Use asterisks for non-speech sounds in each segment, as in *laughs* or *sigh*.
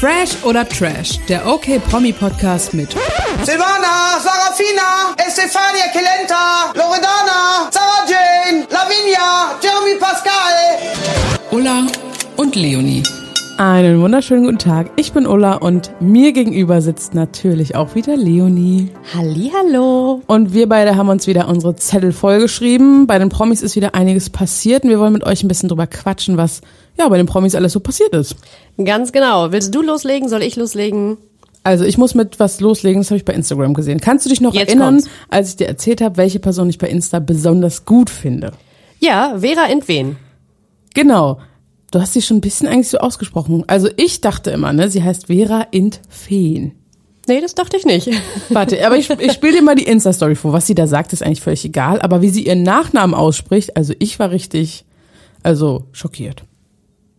Fresh oder Trash, der OK Promi Podcast mit Silvana, Sarafina, Estefania Kelenta, Loredana, Sarah Jane, Lavinia, Jeremy Pascal. Ulla und Leonie. Einen wunderschönen guten Tag. Ich bin Ulla und mir gegenüber sitzt natürlich auch wieder Leonie. Hallihallo. Und wir beide haben uns wieder unsere Zettel vollgeschrieben. Bei den Promis ist wieder einiges passiert und wir wollen mit euch ein bisschen drüber quatschen, was ja bei den Promis alles so passiert ist. Ganz genau. Willst du loslegen? Soll ich loslegen? Also ich muss mit was loslegen, das habe ich bei Instagram gesehen. Kannst du dich noch Jetzt erinnern, kommt's. als ich dir erzählt habe, welche Person ich bei Insta besonders gut finde? Ja, Vera Entwen. Genau. Du hast sie schon ein bisschen eigentlich so ausgesprochen. Also ich dachte immer, ne, sie heißt Vera Intfeen. Nee, das dachte ich nicht. *laughs* Warte, aber ich, ich spiele dir mal die Insta-Story vor. Was sie da sagt, ist eigentlich völlig egal. Aber wie sie ihren Nachnamen ausspricht, also ich war richtig, also schockiert.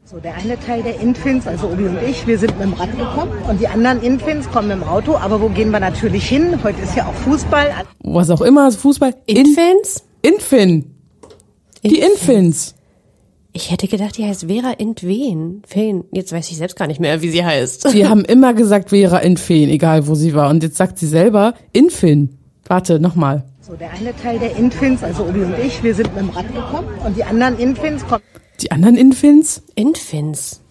So, der eine Teil der Infins, also Obi und ich, wir sind mit dem Rad gekommen und die anderen Infins kommen mit dem Auto. Aber wo gehen wir natürlich hin? Heute ist ja auch Fußball. Was auch immer, Fußball. Infants? Infin. Die Infins. Ich hätte gedacht, die heißt Vera Entwen. Feen. Jetzt weiß ich selbst gar nicht mehr, wie sie heißt. Sie *laughs* haben immer gesagt Vera Infin, egal wo sie war. Und jetzt sagt sie selber Infin. Warte, nochmal. So, der eine Teil der Infins, also Obi und ich, wir sind mit dem Rad gekommen und die anderen Infins kommen. Die anderen Infins? Infants.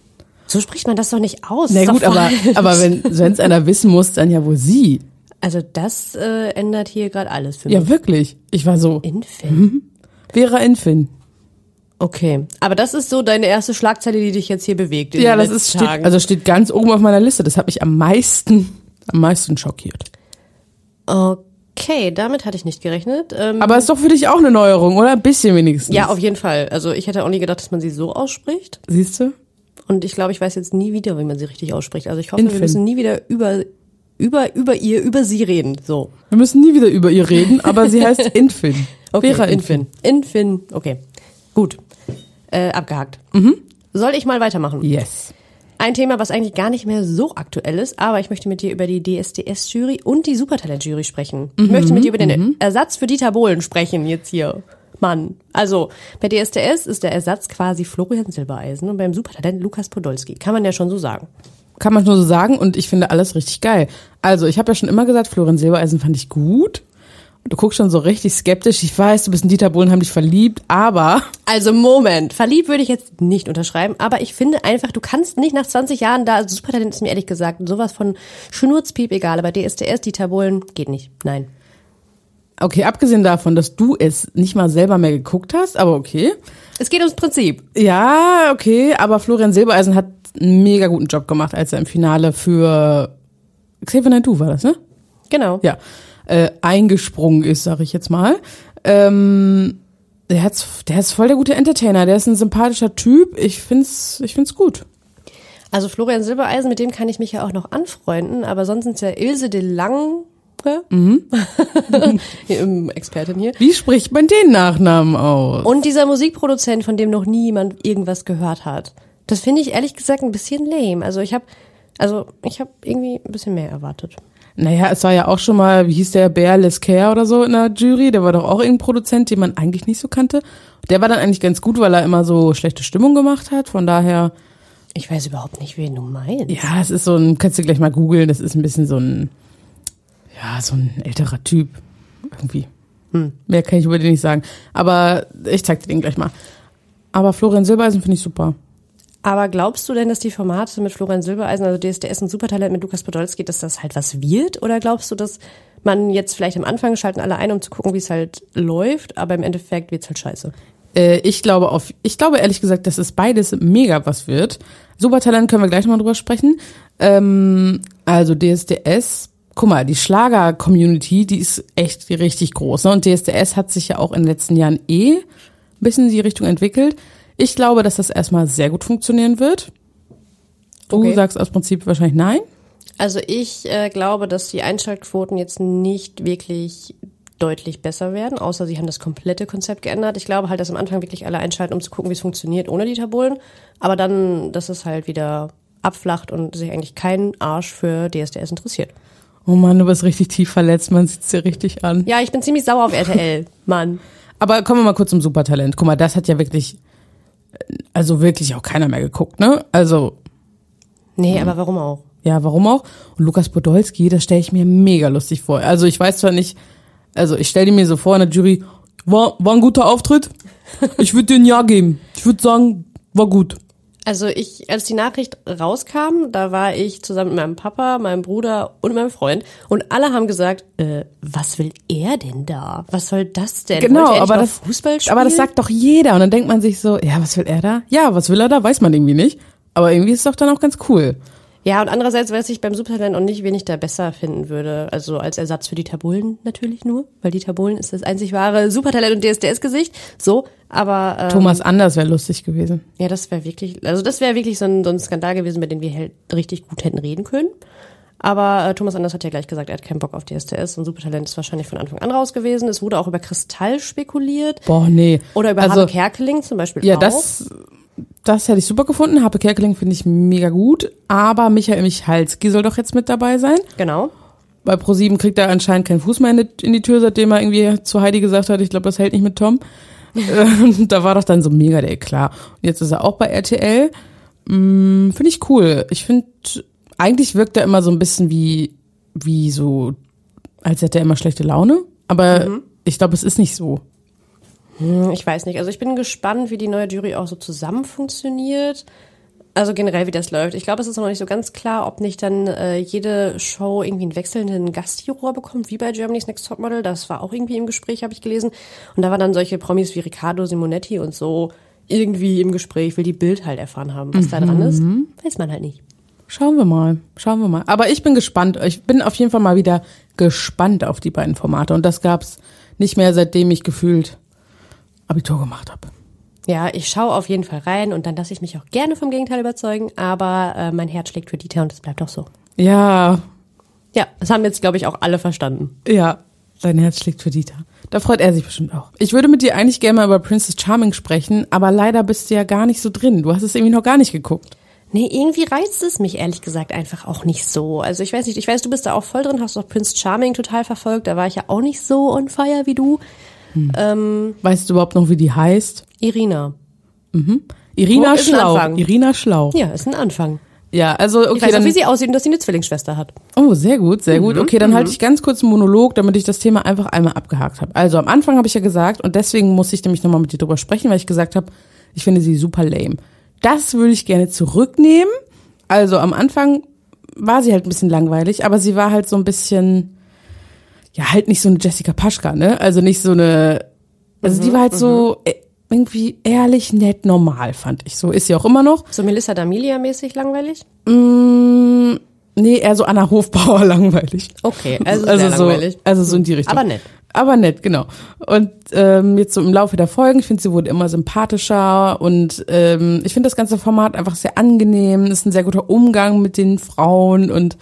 So spricht man das doch nicht aus. Na gut, aber, aber wenn *laughs* es einer wissen muss, dann ja wohl sie. Also das äh, ändert hier gerade alles für mich. Ja, wirklich. Ich war so, Infant. Vera Infin. Okay. Aber das ist so deine erste Schlagzeile, die dich jetzt hier bewegt. Ja, das ist, steht, also steht ganz oben auf meiner Liste. Das hat mich am meisten, am meisten schockiert. Okay, damit hatte ich nicht gerechnet. Ähm, Aber ist doch für dich auch eine Neuerung, oder? Ein bisschen wenigstens. ja, auf jeden Fall. Also ich hätte auch nie gedacht, dass man sie so ausspricht. Siehst du? Und ich glaube, ich weiß jetzt nie wieder, wie man sie richtig ausspricht. Also ich hoffe, Infin. wir müssen nie wieder über, über, über ihr, über sie reden. So. Wir müssen nie wieder über ihr reden, aber sie heißt *laughs* Infin. Vera Infin. Infin. Okay. Gut. Äh, abgehakt. Soll ich mal weitermachen? Yes. Ein Thema, was eigentlich gar nicht mehr so aktuell ist, aber ich möchte mit dir über die DSDS-Jury und die Supertalent-Jury sprechen. Ich möchte mit dir über den Ersatz für Dieter Bohlen sprechen jetzt hier. Mann. Also, bei DSDS ist der Ersatz quasi Florian Silbereisen und beim Supertalent Lukas Podolski. Kann man ja schon so sagen. Kann man nur so sagen und ich finde alles richtig geil. Also, ich habe ja schon immer gesagt, Florian Silbereisen fand ich gut. Du guckst schon so richtig skeptisch. Ich weiß, du bist ein Dieter Bohlen, haben dich verliebt, aber Also Moment, verliebt würde ich jetzt nicht unterschreiben, aber ich finde einfach, du kannst nicht nach 20 Jahren da, also Supertalent ist mir ehrlich gesagt sowas von Schnurzpiep egal, aber DSDS, Dieter Bohlen, geht nicht. Nein. okay, abgesehen davon, dass du es nicht mal selber mehr geguckt hast, aber okay. Es geht ums Prinzip. Ja, okay, aber Florian Silbereisen hat einen mega guten Job gemacht, als er im Finale für Xavier Naidoo war das, ne? Genau. Ja, äh, eingesprungen ist, sag ich jetzt mal. Ähm, der, hat's, der ist voll der gute Entertainer, der ist ein sympathischer Typ. Ich find's, ich find's gut. Also Florian Silbereisen, mit dem kann ich mich ja auch noch anfreunden, aber sonst sind es ja Ilse de Lange, mhm. *laughs* Expertin hier, Wie spricht man den Nachnamen aus? und dieser Musikproduzent, von dem noch nie jemand irgendwas gehört hat. Das finde ich ehrlich gesagt ein bisschen lame. Also ich habe also ich habe irgendwie ein bisschen mehr erwartet. Naja, es war ja auch schon mal, wie hieß der, Bear Lescare oder so in der Jury. Der war doch auch irgendein Produzent, den man eigentlich nicht so kannte. Der war dann eigentlich ganz gut, weil er immer so schlechte Stimmung gemacht hat. Von daher, Ich weiß überhaupt nicht, wen du meinst. ja, es ist so ein, kannst du gleich mal googeln, das ist ein bisschen so ein, ja, so ein älterer Typ. Irgendwie. Mehr kann ich über den nicht sagen. Aber ich zeig dir den gleich mal. Aber Florian Silbereisen finde ich super. Aber glaubst du denn, dass die Formate mit Florian Silbereisen, also DSDS und Supertalent mit Lukas Podolski, dass das halt was wird? Oder glaubst du, dass man jetzt vielleicht am Anfang schalten alle ein, um zu gucken, wie es halt läuft, aber im Endeffekt wird's halt scheiße? Äh, ich glaube auf, ich glaube ehrlich gesagt, dass es beides mega was wird. Supertalent können wir gleich mal drüber sprechen. Ähm, also DSDS, guck mal, die Schlager-Community, die ist echt richtig groß. Ne? Und DSDS hat sich ja auch in den letzten Jahren eh ein bisschen in die Richtung entwickelt. Ich glaube, dass das erstmal sehr gut funktionieren wird. Du Okay. sagst aus Prinzip wahrscheinlich nein. Also ich äh, glaube, dass die Einschaltquoten jetzt nicht wirklich deutlich besser werden, außer sie haben das komplette Konzept geändert. Ich glaube halt, dass am Anfang wirklich alle einschalten, um zu gucken, wie es funktioniert ohne Dieter Bohlen. Aber dann, dass es halt wieder abflacht und sich eigentlich kein Arsch für DSDS interessiert. Oh Mann, du bist richtig tief verletzt, man sieht's dir richtig an. Ja, ich bin ziemlich sauer auf RTL, Mann. Aber kommen wir mal kurz zum Supertalent. Guck mal, das hat ja wirklich, also wirklich auch keiner mehr geguckt, ne? Also, Nee, aber warum auch? Ja, warum auch? Und Lukas Podolski, das stelle ich mir mega lustig vor. Also ich weiß zwar nicht, also ich stelle mir so vor in der Jury, war, war ein guter Auftritt. Ich würde dir ein Ja geben. Ich würde sagen, war gut. Also ich, als die Nachricht rauskam, da war ich zusammen mit meinem Papa, meinem Bruder und meinem Freund und alle haben gesagt, äh, was will er denn da? Was soll das denn? Genau, er aber das, Fußball spielen? aber das sagt doch jeder. Und dann denkt man sich so, ja, was will er da? Ja, was will er da? Weiß man irgendwie nicht. Aber irgendwie ist es doch dann auch ganz cool. Ja, und andererseits weiß ich beim Supertalent auch nicht, wen ich da besser finden würde. Also als Ersatz für Dieter Bohlen natürlich nur, weil Dieter Bohlen ist das einzig wahre Supertalent und DSDS-Gesicht. So, aber ähm, Thomas Anders wäre lustig gewesen. ja, das wäre wirklich, also das wäre wirklich so ein, so ein Skandal gewesen, mit dem wir halt richtig gut hätten reden können. Aber äh, Thomas Anders hat ja gleich gesagt, er hat keinen Bock auf DSDS und Supertalent ist wahrscheinlich von Anfang an raus gewesen. Es wurde auch über Kristall spekuliert Boah, nee. oder über also, Habe Kerkeling zum Beispiel Ja, auch. das, das hätte ich super gefunden. Happe Kerkeling finde ich mega gut. Aber Michael Michalski soll doch jetzt mit dabei sein. Genau. Bei ProSieben kriegt er anscheinend keinen Fuß mehr in die, Tür, seitdem er irgendwie zu Heidi gesagt hat, ich glaube, das hält nicht mit Tom. *laughs* Äh, da war doch dann so mega der Eklat. Und jetzt ist er auch bei RTL. Mm, finde ich cool. Ich finde, eigentlich wirkt er immer so ein bisschen wie, wie so, als hätte er immer schlechte Laune. Aber ich glaube, es ist nicht so. Hm, Ich weiß nicht. Also ich bin gespannt, wie die neue Jury auch so zusammen funktioniert. Also generell, wie das läuft. Ich glaube, es ist noch nicht so ganz klar, ob nicht dann äh, jede Show irgendwie einen wechselnden Gastjuror bekommt, wie bei Germany's Next Topmodel. Das war auch irgendwie im Gespräch, habe ich gelesen. Und da waren dann solche Promis wie Riccardo Simonetti und so irgendwie im Gespräch, will die Bild halt erfahren haben. Was da dran ist, weiß man halt nicht. Schauen wir mal, schauen wir mal. Aber ich bin gespannt. Ich bin auf jeden Fall mal wieder gespannt auf die beiden Formate. Und das gab's nicht mehr, seitdem ich gefühlt Abitur gemacht habe. Ja, ich schaue auf jeden Fall rein und dann lasse ich mich auch gerne vom Gegenteil überzeugen. Aber äh, mein Herz schlägt für Dieter und es bleibt auch so. Ja, Ja, das haben jetzt, glaube ich, auch alle verstanden. ja, sein Herz schlägt für Dieter. Da freut er sich bestimmt auch. Ich würde mit dir eigentlich gerne mal über Princess Charming sprechen, aber leider bist du ja gar nicht so drin. Du hast es irgendwie noch gar nicht geguckt. Nee, irgendwie reizt es mich ehrlich gesagt einfach auch nicht so. Also ich weiß nicht, ich weiß, du bist da auch voll drin, hast auch Prince Charming total verfolgt. Da war ich ja auch nicht so on fire wie du. Weißt du überhaupt noch, wie die heißt? Irina. Irina Wo ist ein Schlau. Anfang? Irina Schlau. Ja, ist ein Anfang. Ja, also okay, Ich weiß dann auch, wie sie aussieht und dass sie eine Zwillingsschwester hat. Oh, sehr gut, sehr gut. Okay, dann halte ich ganz kurz einen Monolog, damit ich das Thema einfach einmal abgehakt habe. Also am Anfang habe ich ja gesagt, und deswegen muss ich nämlich nochmal mit dir drüber sprechen, weil ich gesagt habe, ich finde sie super lame. Das würde ich gerne zurücknehmen. Also am Anfang war sie halt ein bisschen langweilig, aber sie war halt so ein bisschen, ja, halt nicht so eine Jessica Paschka, ne? Also nicht so eine, also die war halt so äh, irgendwie ehrlich, nett, normal, fand ich. So ist sie auch immer noch. So Melissa D'Amelia mäßig langweilig? Mm, nee, eher so Anna Hofbauer *laughs* langweilig. Okay, also, also sehr so, langweilig. also so in die Richtung. Aber nett. Aber nett, genau. Und ähm, jetzt so im Laufe der Folgen, ich finde, sie wurde immer sympathischer und ähm, ich finde das ganze Format einfach sehr angenehm. Ist ein sehr guter Umgang mit den Frauen und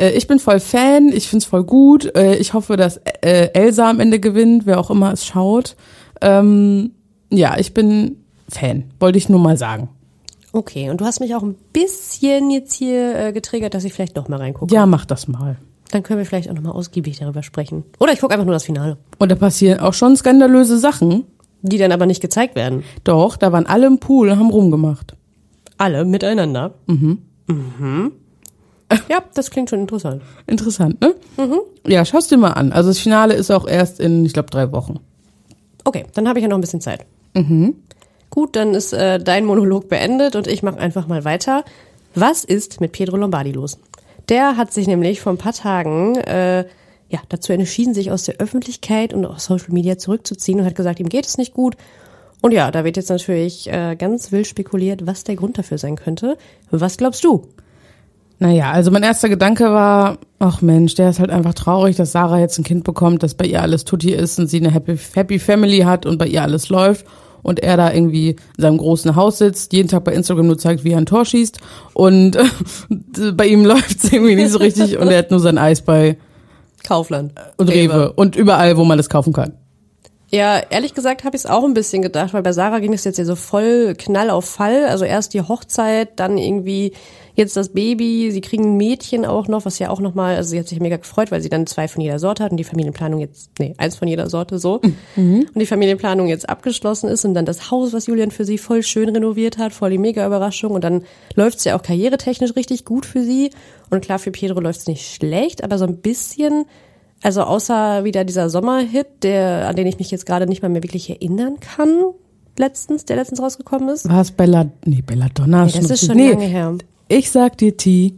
äh, ich bin voll Fan. Ich finde es voll gut. Äh, ich hoffe, dass äh, Elsa am Ende gewinnt, wer auch immer es schaut. Ähm, ja, ich bin Fan. Wollte ich nur mal sagen. Okay, und du hast mich auch ein bisschen jetzt hier äh, getriggert, dass ich vielleicht doch mal reingucke. Ja, mach das mal. Dann können wir vielleicht auch nochmal ausgiebig darüber sprechen. Oder ich gucke einfach nur das Finale. Und da passieren auch schon skandalöse Sachen. Die dann aber nicht gezeigt werden. Doch, da waren alle im Pool und haben rumgemacht. Alle miteinander. Mhm. Mhm. Ja, das klingt schon interessant. Interessant, ne? Ja, schau's dir mal an. Also das Finale ist auch erst in, ich glaube, drei Wochen. Okay, dann habe ich ja noch ein bisschen Zeit. Gut, dann ist äh, dein Monolog beendet und ich mache einfach mal weiter. Was ist mit Pedro Lombardi los? Der hat sich nämlich vor ein paar Tagen äh, ja, dazu entschieden, sich aus der Öffentlichkeit und aus Social Media zurückzuziehen und hat gesagt, ihm geht es nicht gut. Und ja, da wird jetzt natürlich äh, ganz wild spekuliert, was der Grund dafür sein könnte. Was glaubst du? Naja, also mein erster Gedanke war, ach Mensch, der ist halt einfach traurig, dass Sarah jetzt ein Kind bekommt, dass bei ihr alles tutti ist und sie eine happy, happy Family hat und bei ihr alles läuft und er da irgendwie in seinem großen Haus sitzt, jeden Tag bei Instagram nur zeigt, wie er ein Tor schießt und *laughs* bei ihm *laughs* läuft's irgendwie nicht so richtig und er hat nur sein Eis bei Kaufland. und Rewe, und überall, wo man das kaufen kann. Ja, ehrlich gesagt habe ich es auch ein bisschen gedacht, weil bei Sarah ging es jetzt ja so voll Knall auf Fall. Also erst die Hochzeit, dann irgendwie jetzt das Baby, sie kriegen ein Mädchen auch noch, was ja auch nochmal, also sie hat sich mega gefreut, weil sie dann zwei von jeder Sorte hat und die Familienplanung jetzt, nee, eins von jeder Sorte so. Und die Familienplanung jetzt abgeschlossen ist und dann das Haus, was Julian für sie voll schön renoviert hat, voll die mega Überraschung und dann läuft es ja auch karrieretechnisch richtig gut für sie. Und klar, für Pedro läuft es nicht schlecht, aber so ein bisschen also außer wieder dieser Sommerhit, der, an den ich mich jetzt gerade nicht mal mehr wirklich erinnern kann, letztens, der letztens rausgekommen ist. War es Bella, nee, Belladonna. Nee, das ist schon nee, lange her. Ich sag dir, T.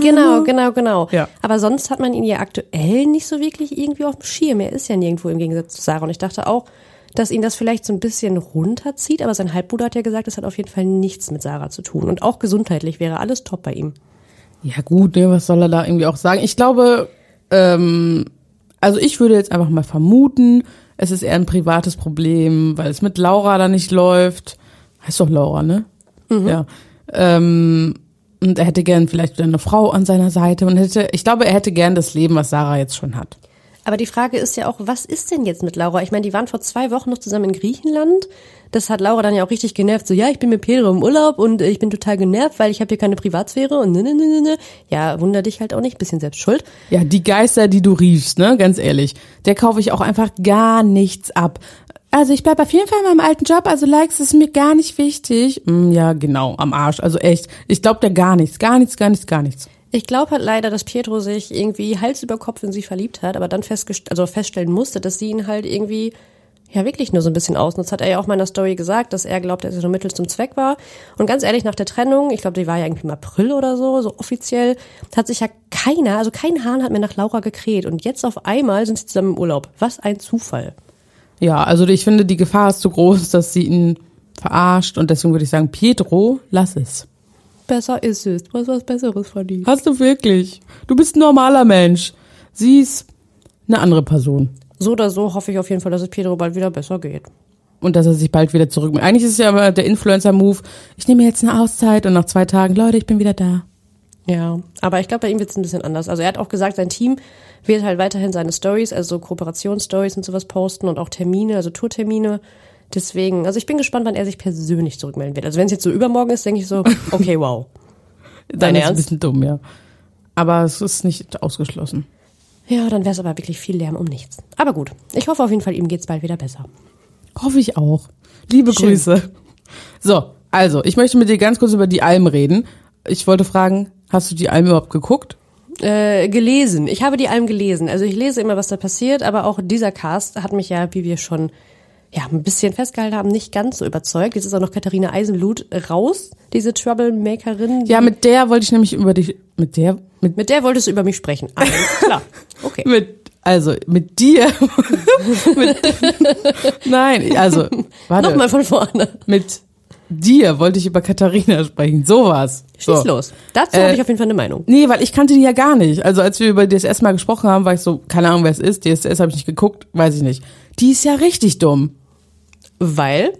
Genau, genau, genau. Ja. Aber sonst hat man ihn ja aktuell nicht so wirklich irgendwie auf dem Schirm. Er ist ja nirgendwo im Gegensatz zu Sarah. Und ich dachte auch, dass ihn das vielleicht so ein bisschen runterzieht. Aber sein Halbbruder hat ja gesagt, das hat auf jeden Fall nichts mit Sarah zu tun. Und auch gesundheitlich wäre alles top bei ihm. Ja gut, ne, was soll er da irgendwie auch sagen? Ich glaube, ähm, also ich würde jetzt einfach mal vermuten, es ist eher ein privates Problem, weil es mit Laura da nicht läuft. Heißt doch Laura, ne? Ja. Ähm, und er hätte gern vielleicht wieder eine Frau an seiner Seite und hätte, ich glaube, er hätte gern das Leben, was Sarah jetzt schon hat. Aber die Frage ist ja auch, was ist denn jetzt mit Laura? Ich meine, die waren vor zwei Wochen noch zusammen in Griechenland. Das hat Laura dann ja auch richtig genervt. So, ja, ich bin mit Pedro im Urlaub und äh, ich bin total genervt, weil ich habe hier keine Privatsphäre und ne, ne, ne, ne, ne. Ja, wunder dich halt auch nicht, bisschen selbst schuld. Ja, die Geister, die du riefst, ne, ganz ehrlich, der kaufe ich auch einfach gar nichts ab. Also ich bleib auf jeden Fall in meinem alten Job, also Likes ist mir gar nicht wichtig. Mm, ja, genau, am Arsch, also echt. Ich glaub der gar nichts, gar nichts, gar nichts, gar nichts. Ich glaube halt leider, dass Pietro sich irgendwie Hals über Kopf in sie verliebt hat, aber dann festgest also feststellen musste, dass sie ihn halt irgendwie ja wirklich nur so ein bisschen ausnutzt. Hat er ja auch mal in der Story gesagt, dass er glaubt, dass er so Mittel zum Zweck war. Und ganz ehrlich, nach der Trennung, ich glaube, die war ja irgendwie im April oder so, so offiziell, hat sich ja keiner, also kein Hahn hat mehr nach Laura gekräht. Und jetzt auf einmal sind sie zusammen im Urlaub. Was ein Zufall. Ja, also ich finde, die Gefahr ist zu groß, dass sie ihn verarscht und deswegen würde ich sagen, Pietro, lass es. Besser ist es. Was was Besseres verdient. Hast du wirklich? Du bist ein normaler Mensch. Sie ist eine andere Person. So oder so hoffe ich auf jeden Fall, dass es Pedro bald wieder besser geht. Und dass er sich bald wieder zurück. Eigentlich ist es ja immer der Influencer-Move. Ich nehme jetzt eine Auszeit und nach zwei Tagen, Leute, ich bin wieder da. Ja, aber ich glaube, bei ihm wird es ein bisschen anders. Also er hat auch gesagt, sein Team wird halt weiterhin seine Stories, also Kooperationsstories und sowas posten und auch Termine, also Tourtermine. Deswegen, also ich bin gespannt, wann er sich persönlich zurückmelden wird. Also wenn es jetzt so übermorgen ist, denke ich so, *laughs* okay, wow. Dein ist es ein Ernst? bisschen dumm, ja. Aber es ist nicht ausgeschlossen. Ja, dann wäre es aber wirklich viel Lärm um nichts. Aber gut, ich hoffe auf jeden Fall, ihm geht's bald wieder besser. Hoffe ich auch. Liebe Schön. Grüße. So, also, ich möchte mit dir ganz kurz über die Alm reden. Ich wollte fragen, hast du die Alm überhaupt geguckt? Äh, gelesen. Ich habe die Alm gelesen. Also ich lese immer, was da passiert, aber auch dieser Cast hat mich ja, wie wir schon ja, ein bisschen festgehalten haben, nicht ganz so überzeugt. Jetzt ist auch noch Katharina Eisenblut raus, diese Troublemakerin. die- Ja, mit der wollte ich nämlich über die, mit der, mit, Mit der wolltest du über mich sprechen. Alles klar. Okay. *laughs* mit, also, mit dir. *laughs* mit, *laughs* nein, also, warte. Nochmal von vorne. Mit dir wollte ich über Katharina sprechen. Sowas. Schieß so. los. Dazu Äh, habe ich auf jeden Fall eine Meinung. Nee, weil ich kannte die ja gar nicht. Also als wir über DSS mal gesprochen haben, war ich so, keine Ahnung, wer es ist. DSS habe ich nicht geguckt, weiß ich nicht. Die ist ja richtig dumm. Weil?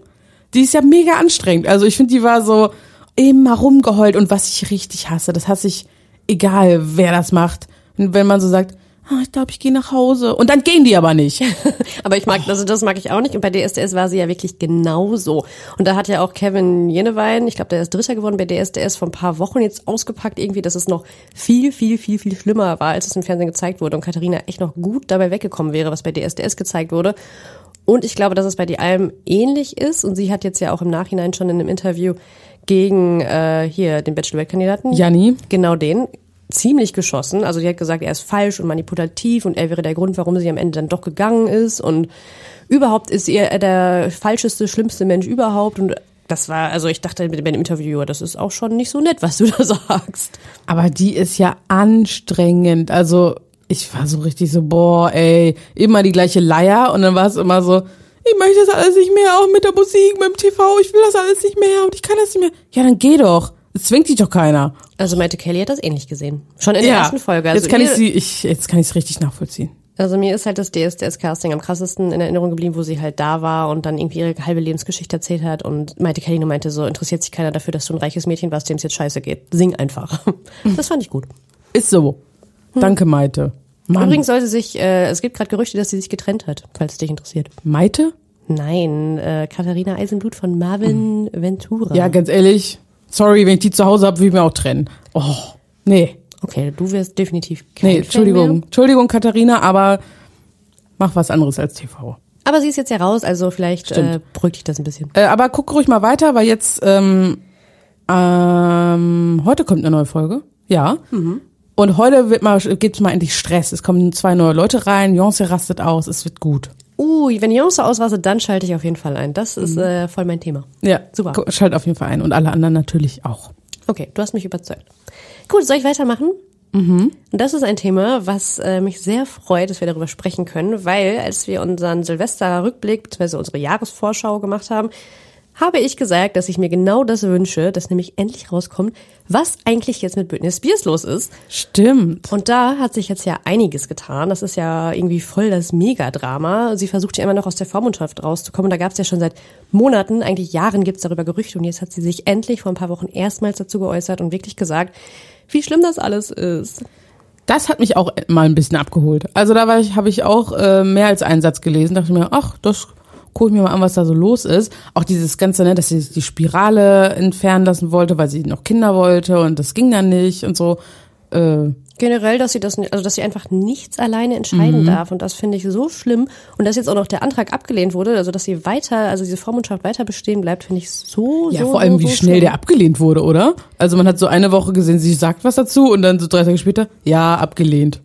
Die ist ja mega anstrengend. Also ich finde, die war so immer rumgeheult und was ich richtig hasse, das hasse ich, egal wer das macht. Und wenn man so sagt, ah, ich glaube, ich gehe nach Hause. Und dann gehen die aber nicht. *laughs* Aber ich mag, also das mag ich auch nicht. Und bei DSDS war sie ja wirklich genauso. Und da hat ja auch Kevin Jenewein, ich glaube, der ist Dritter geworden bei DSDS vor ein paar Wochen jetzt ausgepackt irgendwie, dass es noch viel, viel, viel, viel schlimmer war, als es im Fernsehen gezeigt wurde. Und Katharina echt noch gut dabei weggekommen wäre, was bei DSDS gezeigt wurde. Und ich glaube, dass es bei die Alm ähnlich ist. Und sie hat jetzt ja auch im Nachhinein schon in einem Interview gegen äh, hier den Bachelorette-Kandidaten Janni. genau den ziemlich geschossen. Also die hat gesagt, er ist falsch und manipulativ und er wäre der Grund, warum sie am Ende dann doch gegangen ist und überhaupt ist er der falscheste, schlimmste Mensch überhaupt und das war, also ich dachte bei dem Interviewer, das ist auch schon nicht so nett, was du *laughs* da sagst. Aber die ist ja anstrengend. Also ich war so richtig so, boah, ey, immer die gleiche Leier. Und dann war es immer so, ich möchte das alles nicht mehr, auch mit der Musik, mit dem TV, ich will das alles nicht mehr und ich kann das nicht mehr. Ja, dann geh doch. Es zwingt dich doch keiner. Also Maite Kelly hat das ähnlich gesehen. Schon in der ersten Folge. Also jetzt kann ihr- ich sie, ich, jetzt kann ich es richtig nachvollziehen. Also mir ist halt das DSDS-Casting am krassesten in Erinnerung geblieben, wo sie halt da war und dann irgendwie ihre halbe Lebensgeschichte erzählt hat und Maite Kelly nur meinte so, interessiert sich keiner dafür, dass du ein reiches Mädchen warst, dem es jetzt scheiße geht. Sing einfach. *laughs* Das fand ich gut. Ist so. Danke, Maite. Mann. Übrigens sollte sich, äh, es gibt gerade Gerüchte, dass sie sich getrennt hat, falls es dich interessiert. Maite? Nein, äh, Katharina Eisenblut von Marvin Ventura. Ja, ganz ehrlich. Sorry, wenn ich die zu Hause habe, will ich mir auch trennen. Oh, nee. Okay, du wirst definitiv kein Nee, Fan Entschuldigung. Mehr. Entschuldigung, Katharina, aber mach was anderes als TV. Aber sie ist jetzt ja raus, also vielleicht äh, Stimmt. beruhigt dich das ein bisschen. Äh, aber guck ruhig mal weiter, weil jetzt ähm, ähm, heute kommt eine neue Folge. Ja. Und heute wird mal, gibt's mal endlich Stress. Es kommen zwei neue Leute rein, Beyoncé rastet aus, es wird gut. Uh, wenn so ausrastet, dann schalte ich auf jeden Fall ein. Das ist äh, voll mein Thema. Ja, Super. gu- Schalt auf jeden Fall ein und alle anderen natürlich auch. Okay, du hast mich überzeugt. Gut, soll ich weitermachen? Mhm. Das ist ein Thema, was äh, mich sehr freut, dass wir darüber sprechen können, weil als wir unseren Silvester-Rückblick bzw. unsere Jahresvorschau gemacht haben, habe ich gesagt, dass ich mir genau das wünsche, dass nämlich endlich rauskommt, was eigentlich jetzt mit Britney Spears los ist. Stimmt. Und da hat sich jetzt ja einiges getan. Das ist ja irgendwie voll das Megadrama. Sie versucht ja immer noch aus der Vormundschaft rauszukommen. Da gab es ja schon seit Monaten, eigentlich Jahren gibt es darüber Gerüchte. Und jetzt hat sie sich endlich vor ein paar Wochen erstmals dazu geäußert und wirklich gesagt, wie schlimm das alles ist. Das hat mich auch mal ein bisschen abgeholt. Also da war ich, habe ich auch äh, mehr als einen Satz gelesen, dachte mir, ach, das gucke ich mir mal an, was da so los ist. Auch dieses ganze, ne, dass sie die Spirale entfernen lassen wollte, weil sie noch Kinder wollte und das ging dann nicht und so. Äh, Generell, dass sie das, nicht- also dass sie einfach nichts alleine entscheiden darf. Und das finde ich so schlimm. Und dass jetzt auch noch der Antrag abgelehnt wurde, also dass sie weiter, also diese Vormundschaft weiter bestehen bleibt, finde ich so, ja, so, vor allem, so, wie so schnell schlimm. der abgelehnt wurde, oder? Also man hat so eine Woche gesehen, sie sagt was dazu und dann so drei Tage später, ja, abgelehnt.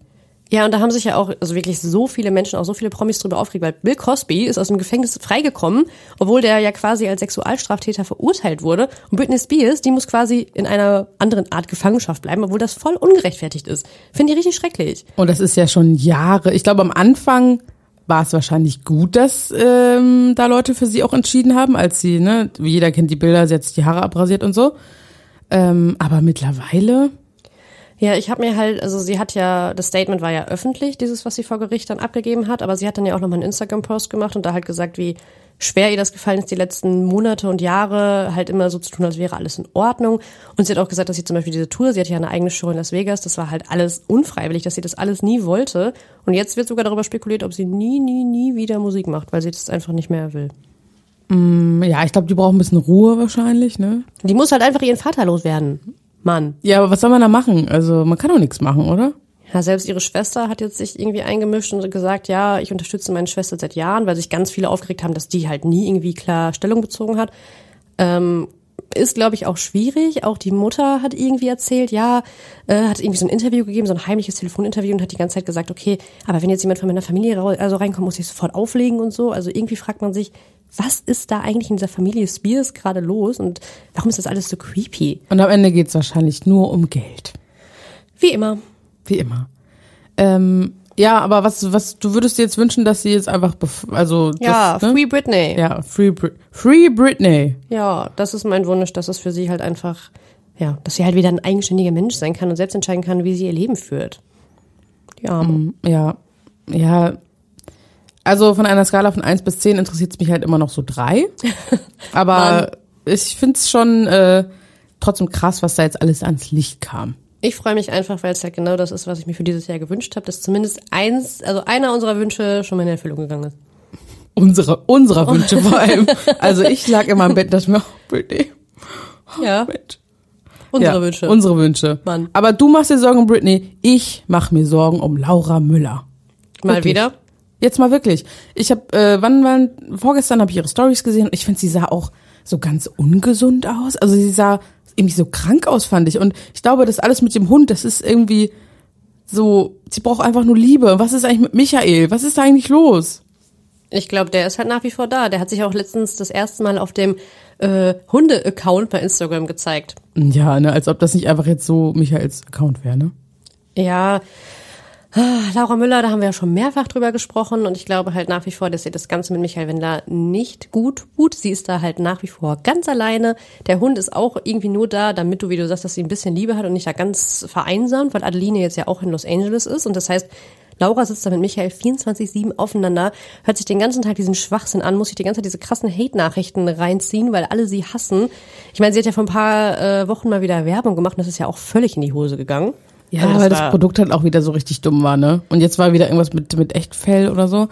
Ja, und da haben sich ja auch also wirklich so viele Menschen, auch so viele Promis drüber aufgeregt, weil Bill Cosby ist aus dem Gefängnis freigekommen, obwohl der ja quasi als Sexualstraftäter verurteilt wurde. Und Britney Spears, die muss quasi in einer anderen Art Gefangenschaft bleiben, obwohl das voll ungerechtfertigt ist. Finde ich richtig schrecklich. Und das ist ja schon Jahre. Ich glaube, am Anfang war es wahrscheinlich gut, dass ähm, da Leute für sie auch entschieden haben, als sie, ne, wie jeder kennt die Bilder, sie hat sich die Haare abrasiert und so. Ähm, aber mittlerweile, Ja, ich habe mir halt, also sie hat ja, das Statement war ja öffentlich, dieses, was sie vor Gericht dann abgegeben hat, aber sie hat dann ja auch nochmal einen Instagram-Post gemacht und da halt gesagt, wie schwer ihr das gefallen ist, die letzten Monate und Jahre halt immer so zu tun, als wäre alles in Ordnung. Und sie hat auch gesagt, dass sie zum Beispiel diese Tour, sie hatte ja eine eigene Show in Las Vegas, das war halt alles unfreiwillig, dass sie das alles nie wollte. Und jetzt wird sogar darüber spekuliert, ob sie nie, nie, nie wieder Musik macht, weil sie das einfach nicht mehr will. ja, ich glaube, die brauchen ein bisschen Ruhe wahrscheinlich, ne? Die muss halt einfach ihren Vater loswerden. Mann. Ja, aber was soll man da machen? Also man kann doch nichts machen, oder? Ja, selbst ihre Schwester hat jetzt sich irgendwie eingemischt und gesagt, ja, ich unterstütze meine Schwester seit Jahren, weil sich ganz viele aufgeregt haben, dass die halt nie irgendwie klar Stellung bezogen hat. Ähm, ist, glaube ich, auch schwierig. Auch die Mutter hat irgendwie erzählt, ja, äh, hat irgendwie so ein Interview gegeben, so ein heimliches Telefoninterview und hat die ganze Zeit gesagt, okay, aber wenn jetzt jemand von meiner Familie also reinkommt, muss ich sofort auflegen und so. Also irgendwie fragt man sich, was ist da eigentlich in dieser Familie Spears gerade los und warum ist das alles so creepy? Und am Ende geht's wahrscheinlich nur um Geld. Wie immer. Wie immer. Ähm, ja, aber was, was, du würdest dir jetzt wünschen, dass sie jetzt einfach, also, Ja, das, ne? Free Britney. Ja, Free, Brit Free Britney. Ja, das ist mein Wunsch, dass es für sie halt einfach, ja, dass sie halt wieder ein eigenständiger Mensch sein kann und selbst entscheiden kann, wie sie ihr Leben führt. Ja, Ja, ja. Also von einer Skala von 1 bis 10 interessiert es mich halt immer noch so drei. *laughs* Aber ich find's schon äh, trotzdem krass, was da jetzt alles ans Licht kam. ich freue mich einfach, weil es ja genau das ist, was ich mir für dieses Jahr gewünscht habe, dass zumindest eins, also einer unserer Wünsche schon mal in Erfüllung gegangen ist. Unsere, unserer Wünsche *laughs* vor allem. Also ich lag immer im Bett und dachte mir, oh, Britney, Ja, Mensch. unsere ja, Wünsche. Unsere Wünsche. Mann. Aber du machst dir Sorgen um Britney, ich mach mir Sorgen um Laura Müller. mal wirklich. wieder. Jetzt mal wirklich. Ich habe, äh, wann, wann, vorgestern habe ich ihre Stories gesehen und ich finde, sie sah auch so ganz ungesund aus. Also sie sah irgendwie so krank aus, fand ich. Und ich glaube, das alles mit dem Hund, das ist irgendwie so, sie braucht einfach nur Liebe. Was ist eigentlich mit Michael? Was ist da eigentlich los? Ich glaube, der ist halt nach wie vor da. Der hat sich auch letztens das erste Mal auf dem äh, Hunde-Account bei Instagram gezeigt. Ja, ne, als ob das nicht einfach jetzt so Michaels Account wäre, ne? Ja, Laura Müller, da haben wir ja schon mehrfach drüber gesprochen und ich glaube halt nach wie vor, dass ihr das Ganze mit Michael Wendler nicht gut tut. Sie ist da halt nach wie vor ganz alleine. Der Hund ist auch irgendwie nur da, damit du, wie du sagst, dass sie ein bisschen Liebe hat und nicht da ganz vereinsamt, weil Adeline jetzt ja auch in Los Angeles ist und das heißt, Laura sitzt da mit Michael 24-7 aufeinander, hört sich den ganzen Tag diesen Schwachsinn an, muss sich die ganze Zeit diese krassen Hate-Nachrichten reinziehen, weil alle sie hassen. Ich meine, sie hat ja vor ein paar äh, Wochen mal wieder Werbung gemacht und das ist ja auch völlig in die Hose gegangen. Ja, Also weil das Produkt halt auch wieder so richtig dumm war, ne? Und jetzt war wieder irgendwas mit, mit Echtfell oder so.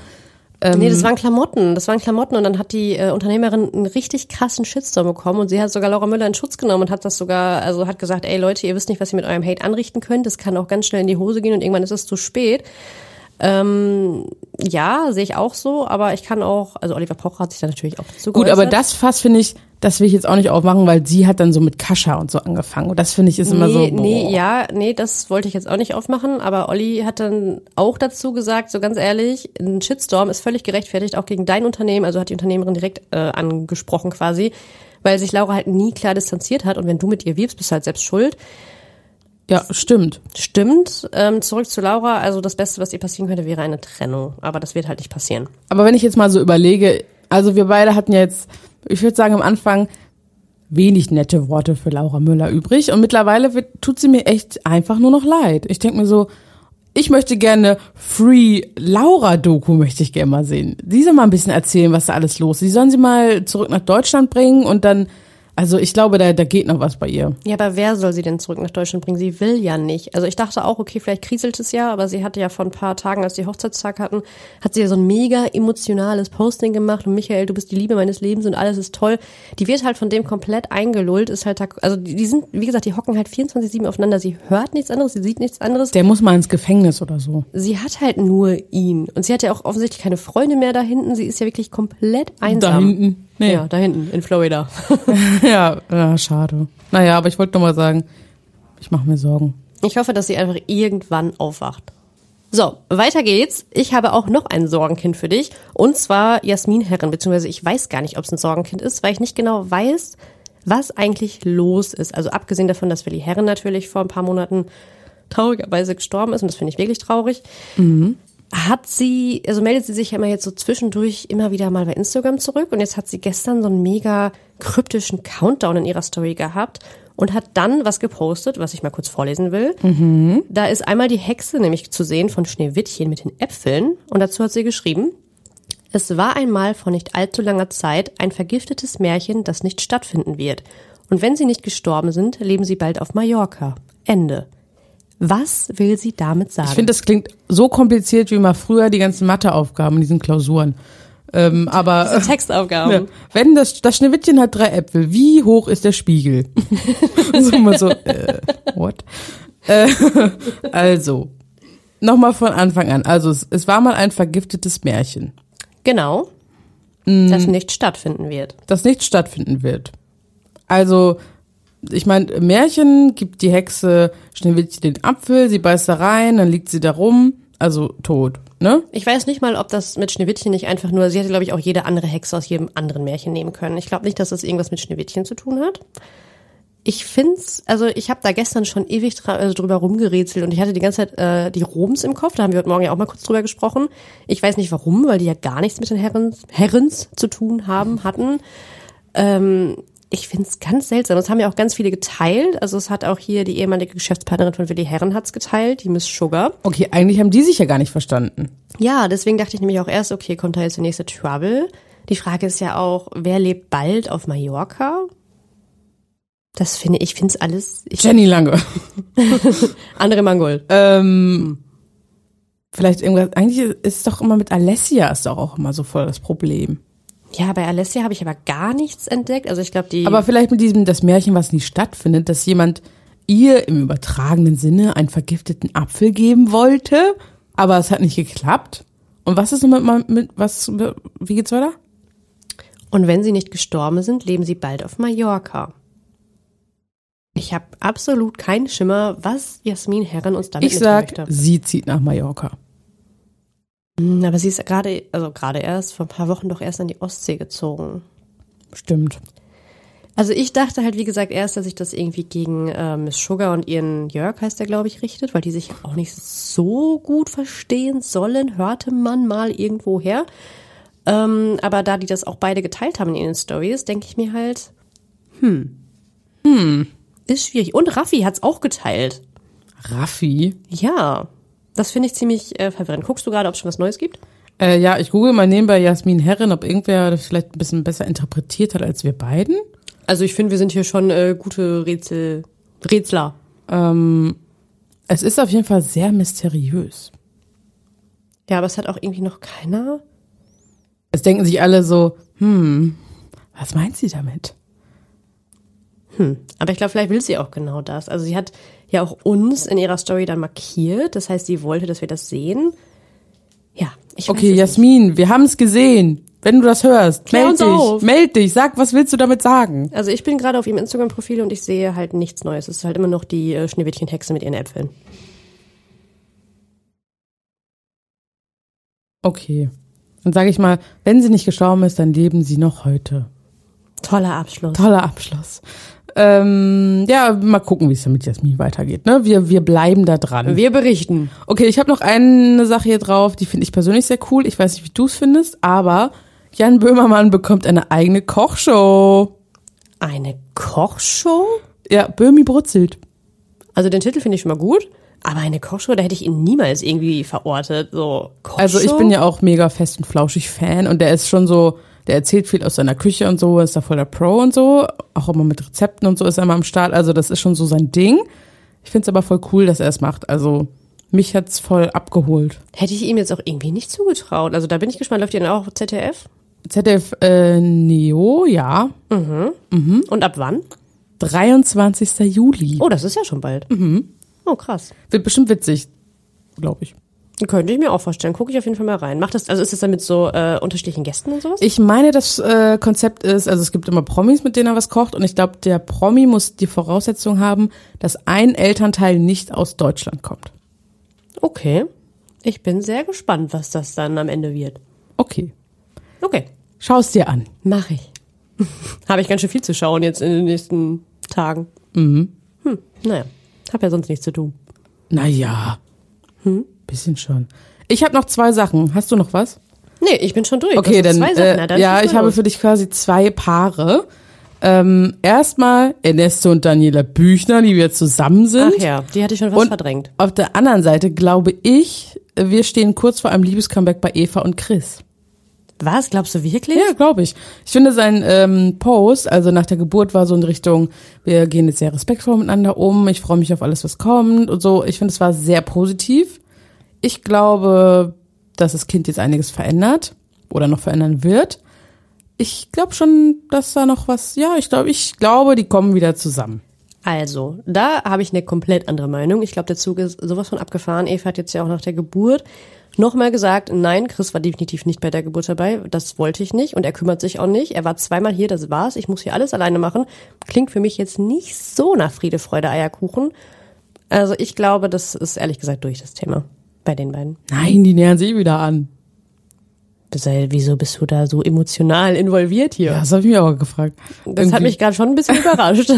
Ähm, Nee, das waren Klamotten. Das waren Klamotten und dann hat die äh, Unternehmerin einen richtig krassen Shitstorm bekommen und sie hat sogar Laura Müller in Schutz genommen und hat das sogar, also hat gesagt, ey Leute, ihr wisst nicht, was ihr mit eurem Hate anrichten könnt. Das kann auch ganz schnell in die Hose gehen und irgendwann ist es zu spät. Ähm, ja, sehe ich auch so, aber ich kann auch, also Oliver Pocher hat sich da natürlich auch dazu Gut, aber das Fass finde ich, das will ich jetzt auch nicht aufmachen, weil sie hat dann so mit Kascha und so angefangen. Und das finde ich ist immer so. Nee, Boah. nee, ja, nee, das wollte ich jetzt auch nicht aufmachen, aber Olli hat dann auch dazu gesagt, so ganz ehrlich, ein Shitstorm ist völlig gerechtfertigt, auch gegen dein Unternehmen, also hat die Unternehmerin direkt äh, angesprochen quasi, weil sich Laura halt nie klar distanziert hat und wenn du mit ihr wirbst, bist du halt selbst schuld. Ja, stimmt. Stimmt, ähm, zurück zu Laura, also das Beste, was ihr passieren könnte, wäre eine Trennung, aber das wird halt nicht passieren. Aber wenn ich jetzt mal so überlege, also wir beide hatten jetzt, ich würde sagen, am Anfang wenig nette Worte für Laura Müller übrig. Und mittlerweile wird, tut sie mir echt einfach nur noch leid. Ich denke mir so, ich möchte gerne Free Laura Doku möchte ich gerne mal sehen. Sie soll mal ein bisschen erzählen, was da alles los ist. Sie sollen sie mal zurück nach Deutschland bringen und dann, also ich glaube, da, da geht noch was bei ihr. Ja, aber wer soll sie denn zurück nach Deutschland bringen? Sie will ja nicht. Also ich dachte auch, okay, vielleicht kriselt es ja, aber sie hatte ja vor ein paar Tagen, als die Hochzeitstag hatten, hat sie ja so ein mega emotionales Posting gemacht und Michael, du bist die Liebe meines Lebens und alles ist toll. Die wird halt von dem komplett eingelullt, ist halt, da- also die, die sind, wie gesagt, die hocken halt 24-7 aufeinander. Sie hört nichts anderes, sie sieht nichts anderes. Der muss mal ins Gefängnis oder so. Sie hat halt nur ihn. Und sie hat ja auch offensichtlich keine Freunde mehr da hinten. Sie ist ja wirklich komplett einsam. Da hinten? Nee. Ja, da hinten, in Florida. *laughs* ja, ja, schade. Naja, aber ich wollte nur mal sagen, ich mache mir Sorgen. Ich hoffe, dass sie einfach irgendwann aufwacht. So, weiter geht's. Ich habe auch noch ein Sorgenkind für dich. Und zwar Jasmin Herren, beziehungsweise ich weiß gar nicht, ob es ein Sorgenkind ist, weil ich nicht genau weiß, was eigentlich los ist. Also abgesehen davon, dass Willi Herren natürlich vor ein paar Monaten traurigerweise gestorben ist, und das finde ich wirklich traurig, hat sie, also meldet sie sich ja immer jetzt so zwischendurch immer wieder mal bei Instagram zurück und jetzt hat sie gestern so einen mega kryptischen Countdown in ihrer Story gehabt und hat dann was gepostet, was ich mal kurz vorlesen will. Da ist einmal die Hexe nämlich zu sehen von Schneewittchen mit den Äpfeln und dazu hat sie geschrieben, es war einmal vor nicht allzu langer Zeit ein vergiftetes Märchen, das nicht stattfinden wird. Und wenn sie nicht gestorben sind, leben sie bald auf Mallorca. Ende. Was will sie damit sagen? Ich finde, das klingt so kompliziert wie mal früher die ganzen Matheaufgaben in diesen Klausuren. Ähm, aber *laughs* Textaufgaben. ja, wenn das, das Schneewittchen hat drei Äpfel, wie hoch ist der Spiegel? *laughs* so mal so, äh, what? Äh, *laughs* also, nochmal von Anfang an. Also, es, es war mal ein vergiftetes Märchen, Genau. Mm. Das nicht stattfinden wird. das nicht stattfinden wird. Also, ich meine, Märchen gibt die Hexe Schneewittchen den Apfel, sie beißt da rein, dann liegt sie da rum, also tot, ne? Ich weiß nicht mal, ob das mit Schneewittchen nicht einfach nur, sie hätte, glaube ich, auch jede andere Hexe aus jedem anderen Märchen nehmen können. Ich glaube nicht, dass das irgendwas mit Schneewittchen zu tun hat. Ich find's, also ich habe da gestern schon ewig dra also drüber rumgerätselt und ich hatte die ganze Zeit äh, die Roms im Kopf, da haben wir heute Morgen ja auch mal kurz drüber gesprochen. Ich weiß nicht warum, weil die ja gar nichts mit den Herrens, Herrens zu tun haben, hatten. Ähm, ich find's ganz seltsam. Das haben ja auch ganz viele geteilt. Also es hat auch hier die ehemalige Geschäftspartnerin von Willi Herren hat's geteilt, die Miss Sugar. Okay, eigentlich haben die sich ja gar nicht verstanden. Ja, deswegen dachte ich nämlich auch erst, okay, kommt da jetzt der nächste Trouble? Die Frage ist ja auch, wer lebt bald auf Mallorca? Das finde ich, finde es alles. Ich, Jenny Lange. *laughs* Andere Mangol. Ähm, vielleicht irgendwas, eigentlich ist es doch immer mit Alessia ist doch auch immer so voll das Problem. Ja, bei Alessia habe ich aber gar nichts entdeckt. Also ich glaube, die. Aber vielleicht mit diesem, das Märchen, was nie stattfindet, dass jemand ihr im übertragenen Sinne einen vergifteten Apfel geben wollte, aber es hat nicht geklappt. Und was ist mit, mit, mit was, wie geht's weiter? und wenn sie nicht gestorben sind, leben sie bald auf Mallorca. Ich habe absolut keinen Schimmer, was Jasmin Herren uns damit Ich sag, möchte. sie zieht nach Mallorca. Hm, Aber sie ist gerade, also gerade erst vor ein paar Wochen doch erst an die Ostsee gezogen. Stimmt. Also ich dachte halt, wie gesagt, erst, dass sich das irgendwie gegen äh, Miss Sugar und ihren Jörg, heißt der, glaube ich, richtet, weil die sich auch nicht so gut verstehen sollen, hörte man mal irgendwo her. Ähm, aber da die das auch beide geteilt haben in ihren Stories, denke ich mir halt, hm, hm, ist schwierig. Und Raffi hat's auch geteilt. Raffi? Ja, das finde ich ziemlich äh, verwirrend. Guckst du gerade, ob es schon was Neues gibt? Äh, ja, ich google mal nebenbei Jasmin Herren, ob irgendwer das vielleicht ein bisschen besser interpretiert hat als wir beiden. Also ich finde, wir sind hier schon äh, gute Rätsel, Rätsler. Ähm, Es ist auf jeden Fall sehr mysteriös. Ja, aber es hat auch irgendwie noch keiner. Es denken sich alle so, hm, was meint sie damit? Aber ich glaube, vielleicht will sie auch genau das. Also sie hat ja auch uns in ihrer Story dann markiert. Das heißt, sie wollte, dass wir das sehen. Ja, ich weiß Okay, es nicht. Jasmin, wir haben es gesehen. Wenn du das hörst, Klär meld uns dich, auf. meld dich, sag, was willst du damit sagen? Also ich bin gerade auf ihrem Instagram-Profil und ich sehe halt nichts Neues. Es ist halt immer noch die äh, Schneewittchen-Hexe mit ihren Äpfeln. Okay. Dann sage ich mal, wenn sie nicht gestorben ist, dann leben sie noch heute. Toller Abschluss. Toller Abschluss. Ähm, ja, mal gucken, wie es mit Jasmin weitergeht. Ne? Wir, wir bleiben da dran. Wir berichten. Okay, ich habe noch eine Sache hier drauf, die finde ich persönlich sehr cool. Ich weiß nicht, wie du es findest, aber Jan Böhmermann bekommt eine eigene Kochshow. Eine Kochshow? Ja, Böhmi brutzelt. Also den Titel finde ich schon mal gut. Aber eine Kochshow, da hätte ich ihn niemals irgendwie verortet. So, Kochshow? Also ich bin ja auch mega fest und flauschig Fan und der ist schon so, der erzählt viel aus seiner Küche und so, ist da voll der Pro und so. Auch immer mit Rezepten und so ist er immer am Start. Also das ist schon so sein Ding. Ich finde es aber voll cool, dass er es macht. Also mich hat's voll abgeholt. Hätte ich ihm jetzt auch irgendwie nicht zugetraut. Also da bin ich gespannt. Läuft die dann auch auf ZDF? ZDF äh, Neo, ja. Und ab wann? 23. Juli. Oh, das ist ja schon bald. Oh, krass. Wird bestimmt witzig, glaube ich. Könnte ich mir auch vorstellen. Gucke ich auf jeden Fall mal rein. Macht das, also ist das dann mit so äh, unterschiedlichen Gästen und sowas? Ich meine, das äh, Konzept ist, also es gibt immer Promis, mit denen er was kocht und ich glaube, der Promi muss die Voraussetzung haben, dass ein Elternteil nicht aus Deutschland kommt. Okay. Ich bin sehr gespannt, was das dann am Ende wird. Okay, Okay. schau es dir an. Mach ich. *laughs* Habe ich ganz schön viel zu schauen jetzt in den nächsten Tagen. Mhm. Hm, naja. Hab ja sonst nichts zu tun. Naja, hm? Bisschen schon. Ich habe noch zwei Sachen. Hast du noch was? Nee, ich bin schon durch. Okay, Das dann, sind zwei Sachen. äh, Na, dann ja, ich habe für dich quasi zwei Paare. Ähm, erstmal Ernesto und Daniela Büchner, die wir zusammen sind. Ach ja, die hatte ich schon was Und verdrängt. auf der anderen Seite glaube ich, wir stehen kurz vor einem Liebescomeback bei Eva und Chris. Was? Glaubst du wirklich? Ja, glaube ich. Ich finde sein ähm, Post, also nach der Geburt war so in Richtung, wir gehen jetzt sehr respektvoll miteinander um, ich freue mich auf alles, was kommt und so. Ich finde, es war sehr positiv. Ich glaube, dass das Kind jetzt einiges verändert oder noch verändern wird. Ich glaube schon, dass da noch was, ja, ich glaube, ich glaube, die kommen wieder zusammen. Also, da habe ich eine komplett andere Meinung. Ich glaube, der Zug ist sowas von abgefahren. Eva hat jetzt ja auch nach der Geburt nochmal gesagt, nein, Chris war definitiv nicht bei der Geburt dabei. Das wollte ich nicht und er kümmert sich auch nicht. Er war zweimal hier, das war's. Ich muss hier alles alleine machen. Klingt für mich jetzt nicht so nach Friede, Freude, Eierkuchen. Also ich glaube, das ist ehrlich gesagt durch das Thema bei den beiden. Nein, die nähern sich wieder an. Sei- Wieso bist du da so emotional involviert hier? Ja, das habe ich mir auch gefragt. das hat mich gerade schon ein bisschen *laughs* überrascht.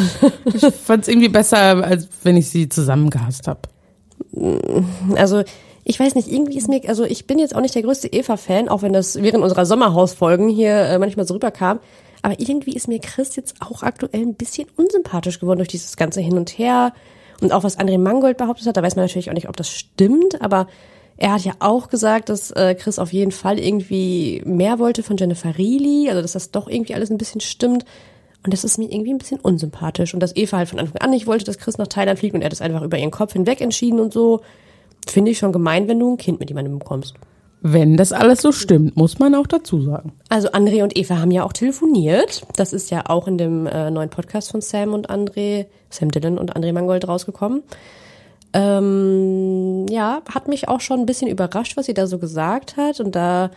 ich fand es irgendwie besser, als wenn ich sie zusammen gehasst habe. Also, ich weiß nicht, irgendwie ist mir, also ich bin jetzt auch nicht der größte Eva-Fan, auch wenn das während unserer Sommerhausfolgen hier äh, manchmal so rüberkam. Aber irgendwie ist mir Chris jetzt auch aktuell ein bisschen unsympathisch geworden durch dieses ganze Hin und Her. Und auch was André Mangold behauptet hat, da weiß man natürlich auch nicht, ob das stimmt, aber er hat ja auch gesagt, dass äh, Chris auf jeden Fall irgendwie mehr wollte von Jennifer Reilly, also dass das doch irgendwie alles ein bisschen stimmt. Und das ist mir irgendwie ein bisschen unsympathisch. Und dass Eva halt von Anfang an nicht wollte, dass Chris nach Thailand fliegt und er das einfach über ihren Kopf hinweg entschieden und so. Finde ich schon gemein, wenn du ein Kind mit jemandem bekommst. Wenn das alles so stimmt, muss man auch dazu sagen. Also André und Eva haben ja auch telefoniert. Das ist ja auch in dem äh, neuen Podcast von Sam und André, Sam Dillon und André Mangold rausgekommen. Ähm, ja, hat mich auch schon ein bisschen überrascht, was sie da so gesagt hat. Und da,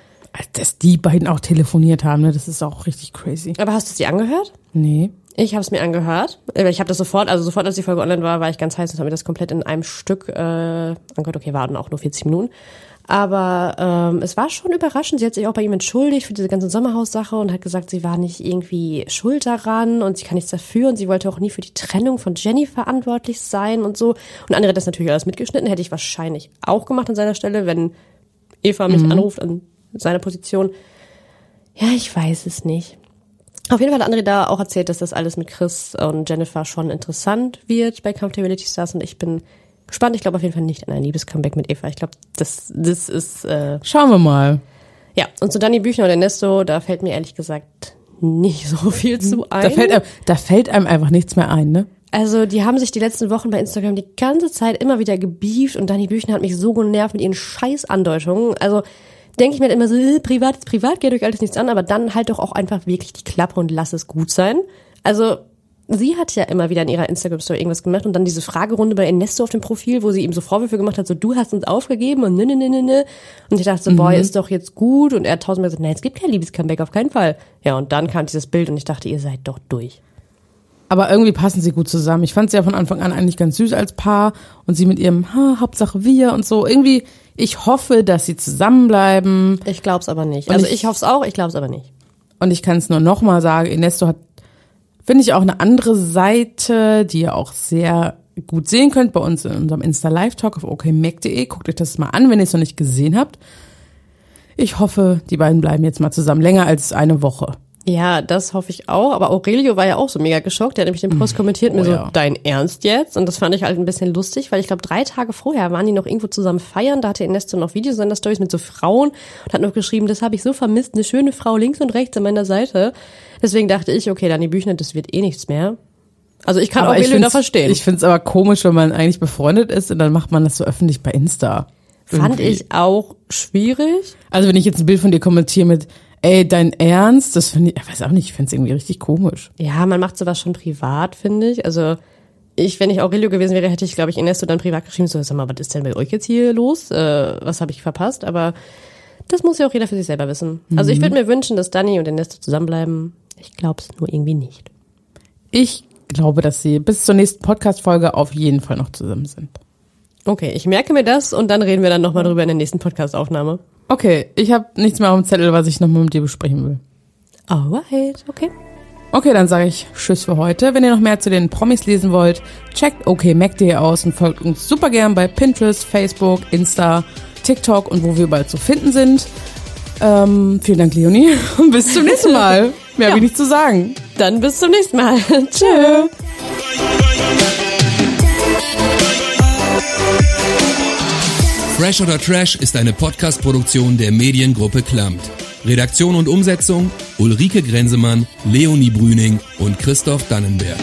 Dass die beiden auch telefoniert haben, ne, das ist auch richtig crazy. aber hast du sie angehört? Nee. Ich habe es mir angehört. Äh, Ich habe das sofort, also sofort, als die Folge online war, war ich ganz heiß und habe mir das komplett in einem Stück äh, angehört. Okay, waren auch nur 40 Minuten. Aber ähm, es war schon überraschend. Sie hat sich auch bei ihm entschuldigt für diese ganze Sommerhaussache und hat gesagt, sie war nicht irgendwie schuld daran und sie kann nichts dafür und sie wollte auch nie für die Trennung von Jenny verantwortlich sein und so. Und andere hat das natürlich alles mitgeschnitten. Hätte ich wahrscheinlich auch gemacht an seiner Stelle, wenn Eva mich anruft an seiner Position. Ja, ich weiß es nicht. Auf jeden Fall hat André da auch erzählt, dass das alles mit Chris und Jennifer schon interessant wird bei Countability Stars und ich bin gespannt. Ich glaube auf jeden Fall nicht an ein Liebescomeback mit Eva. Ich glaube, das, das ist, äh, Schauen wir mal. ja. Und zu Danny Büchner und Ernesto, da fällt mir ehrlich gesagt nicht *laughs* so viel zu ein. Da fällt, einem- da fällt einem einfach nichts mehr ein, ne? Also, die haben sich die letzten Wochen bei Instagram die ganze Zeit immer wieder gebieft und Dani Büchner hat mich so genervt mit ihren scheiß Andeutungen. Also, denke ich mir halt immer so, äh, privat ist privat, geht euch alles nichts an, aber dann halt doch auch einfach wirklich die Klappe und lass es gut sein. Also, sie hat ja immer wieder in ihrer Instagram-Story irgendwas gemacht und dann diese Fragerunde bei Ernesto auf dem Profil, wo sie ihm so Vorwürfe gemacht hat, so, du hast uns aufgegeben und ne, ne, ne, ne, ne. Und ich dachte so, boah, ist doch jetzt gut. Und er hat tausendmal gesagt, nein, es gibt kein Liebes-Comeback, auf keinen Fall. Ja, und dann kam dieses Bild und ich dachte, ihr seid doch durch. Aber irgendwie passen sie gut zusammen. Ich fand sie ja von Anfang an eigentlich ganz süß als Paar und sie mit ihrem ha, Hauptsache wir und so. Irgendwie, ich hoffe, dass sie zusammenbleiben. Ich glaub's aber nicht. Und also ich- ich, hoffe es auch, ich glaub's aber nicht. Und ich kann es nur nochmal sagen, Ernesto hat, finde ich, auch eine andere Seite, die ihr auch sehr gut sehen könnt bei uns in unserem Insta-Live-Talk auf okmac.de. Guckt euch das mal an, wenn ihr es noch nicht gesehen habt. Ich hoffe, die beiden bleiben jetzt mal zusammen, länger als eine Woche. Ja, das hoffe ich auch. Aber Aurelio war ja auch so mega geschockt. Der hat nämlich den Post kommentiert mir Oh so, ja. dein Ernst jetzt? Und das fand ich halt ein bisschen lustig, weil ich glaube, drei Tage vorher waren die noch irgendwo zusammen feiern. Da hatte Ernesto noch Videos in seiner Stories mit so Frauen und hat noch geschrieben, das habe ich so vermisst, eine schöne Frau links und rechts an meiner Seite. Deswegen dachte ich, okay, Dani Büchner, das wird eh nichts mehr. Also ich kann Aber Aurelio da verstehen. Ich finde es aber komisch, wenn man eigentlich befreundet ist und dann macht man das so öffentlich bei Insta. Fand Irgendwie. ich auch schwierig. Also wenn ich jetzt ein Bild von dir kommentiere mit, ey, dein Ernst, das finde ich, ich weiß auch nicht, ich finde es irgendwie richtig komisch. Ja, man macht sowas schon privat, finde ich. Also ich, wenn ich Aurelio gewesen wäre, hätte ich, glaube ich, Ernesto dann privat geschrieben, so, sag mal, was ist denn bei euch jetzt hier los? Äh, was habe ich verpasst? Aber das muss ja auch jeder für sich selber wissen. Also ich würde mir wünschen, dass Dani und Ernesto zusammenbleiben. Ich glaube es nur irgendwie nicht. Ich glaube, dass sie bis zur nächsten Podcast-Folge auf jeden Fall noch zusammen sind. Okay, ich merke mir das und dann reden wir dann nochmal drüber in der nächsten Podcast-Aufnahme. Okay, ich habe nichts mehr auf dem Zettel, was ich nochmal mit dir besprechen will. Alright, okay. Okay, dann sage ich Tschüss für heute. Wenn ihr noch mehr zu den Promis lesen wollt, checkt okmac.de aus und folgt uns super gern bei Pinterest, Facebook, Insta, TikTok und wo wir bald zu finden sind. Ähm, vielen Dank, Leonie. *laughs* Und bis zum nächsten Mal. Mehr habe ich nicht zu sagen. Dann bis zum nächsten Mal. *laughs* Tschö. Fresh oder Trash ist eine Podcast-Produktion der Mediengruppe Klammt. Redaktion und Umsetzung Ulrike Grenzemann, Leonie Brüning und Christoph Dannenberg.